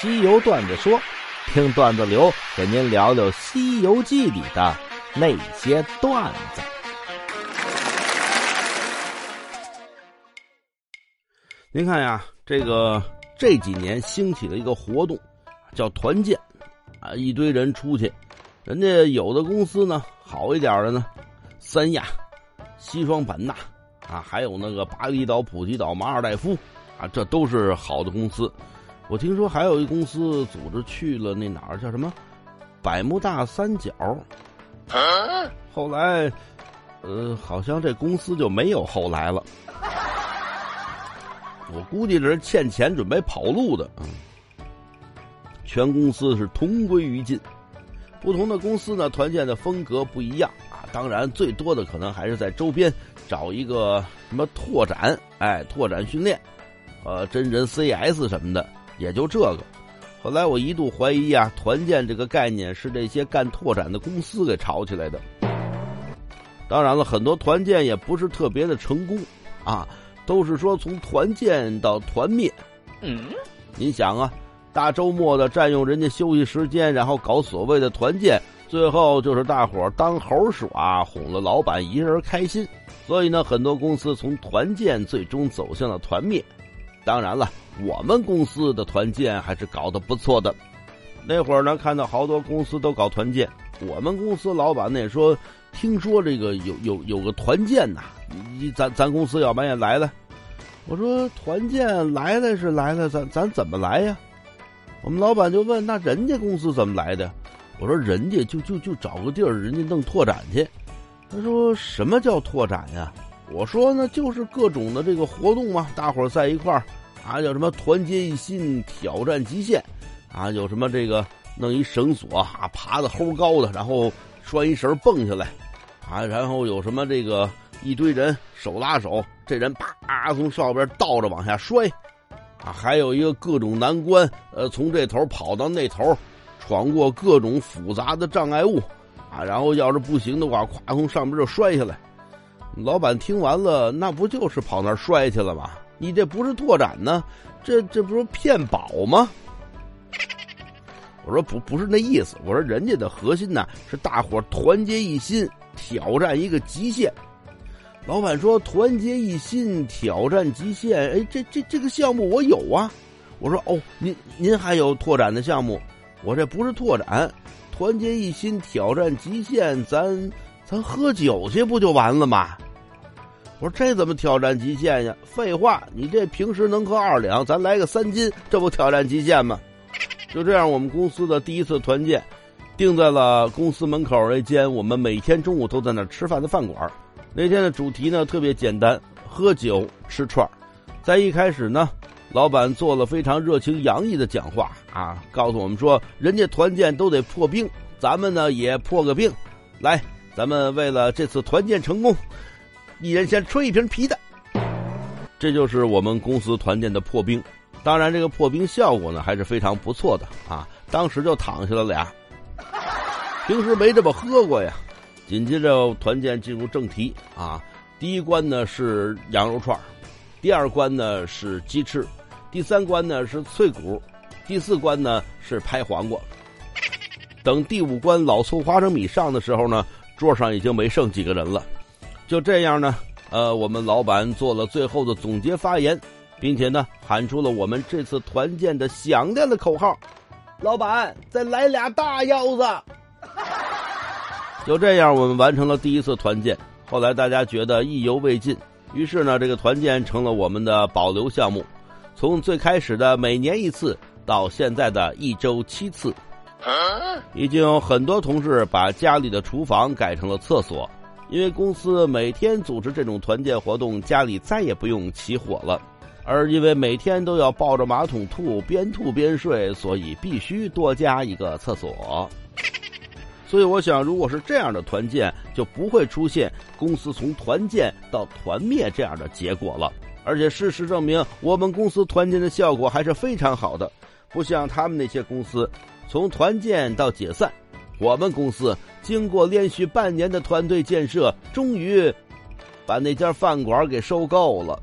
西游段子说，听段子流给您聊聊《西游记》里的那些段子。您看呀，这个这几年兴起了一个活动，叫团建，啊，一堆人出去，人家有的公司呢好一点的呢，三亚、西双版纳，啊，还有那个巴厘岛、普吉岛、马尔代夫，啊，这都是好的公司。我听说还有一公司组织去了那哪儿叫什么百慕大三角，后来，呃，好像这公司就没有后来了。我估计这是欠钱准备跑路的，嗯。全公司是同归于尽，不同的公司呢，团建的风格不一样啊。当然，最多的可能还是在周边找一个什么拓展，哎，拓展训练，呃，真人 CS 什么的，也就这个。后来我一度怀疑啊，团建这个概念是这些干拓展的公司给炒起来的。当然了，很多团建也不是特别的成功啊。都是说从团建到团灭，嗯，你想啊，大周末的占用人家休息时间，然后搞所谓的团建，最后就是大伙当猴耍，哄了老板一人开心。所以呢，很多公司从团建最终走向了团灭。当然了，我们公司的团建还是搞得不错的。那会儿呢，看到好多公司都搞团建，我们公司老板呢也说，听说这个有有有个团建呐。你咱咱公司要不然也来了，我说团建来了是来了，咱咱怎么来呀？我们老板就问，那人家公司怎么来的？我说人家就就就找个地儿，人家弄拓展去。他说什么叫拓展呀？我说那就是各种的这个活动嘛，大伙儿在一块儿啊，叫什么团结一心，挑战极限啊，有什么这个弄一绳索啊，爬的齁高的，然后拴一绳蹦下来啊，然后有什么这个。一堆人手拉手，这人啪从上边倒着往下摔，啊，还有一个各种难关，呃，从这头跑到那头，闯过各种复杂的障碍物，啊，然后要是不行的话，咵从上边就摔下来。老板听完了，那不就是跑那儿摔去了吗？你这不是拓展呢，这这不是骗保吗？我说不不是那意思，我说人家的核心呢是大伙团结一心，挑战一个极限。老板说：“团结一心，挑战极限。”哎，这这这个项目我有啊。我说：“哦，您您还有拓展的项目？我这不是拓展，团结一心，挑战极限。咱咱喝酒去不就完了吗？”我说：“这怎么挑战极限呀？废话，你这平时能喝二两，咱来个三斤，这不挑战极限吗？”就这样，我们公司的第一次团建，定在了公司门口那间我们每天中午都在那吃饭的饭馆。那天的主题呢特别简单，喝酒吃串在一开始呢，老板做了非常热情洋溢的讲话啊，告诉我们说，人家团建都得破冰，咱们呢也破个冰。来，咱们为了这次团建成功，一人先吹一瓶啤的。这就是我们公司团建的破冰。当然，这个破冰效果呢还是非常不错的啊，当时就躺下了俩。平时没这么喝过呀。紧接着团建进入正题啊，第一关呢是羊肉串第二关呢是鸡翅，第三关呢是脆骨，第四关呢是拍黄瓜。等第五关老醋花生米上的时候呢，桌上已经没剩几个人了。就这样呢，呃，我们老板做了最后的总结发言，并且呢喊出了我们这次团建的响亮的口号：“老板，再来俩大腰子。”就这样，我们完成了第一次团建。后来大家觉得意犹未尽，于是呢，这个团建成了我们的保留项目。从最开始的每年一次，到现在的一周七次，已经有很多同事把家里的厨房改成了厕所。因为公司每天组织这种团建活动，家里再也不用起火了。而因为每天都要抱着马桶吐，边吐边睡，所以必须多加一个厕所。所以我想，如果是这样的团建，就不会出现公司从团建到团灭这样的结果了。而且事实证明，我们公司团建的效果还是非常好的，不像他们那些公司，从团建到解散。我们公司经过连续半年的团队建设，终于把那家饭馆给收购了。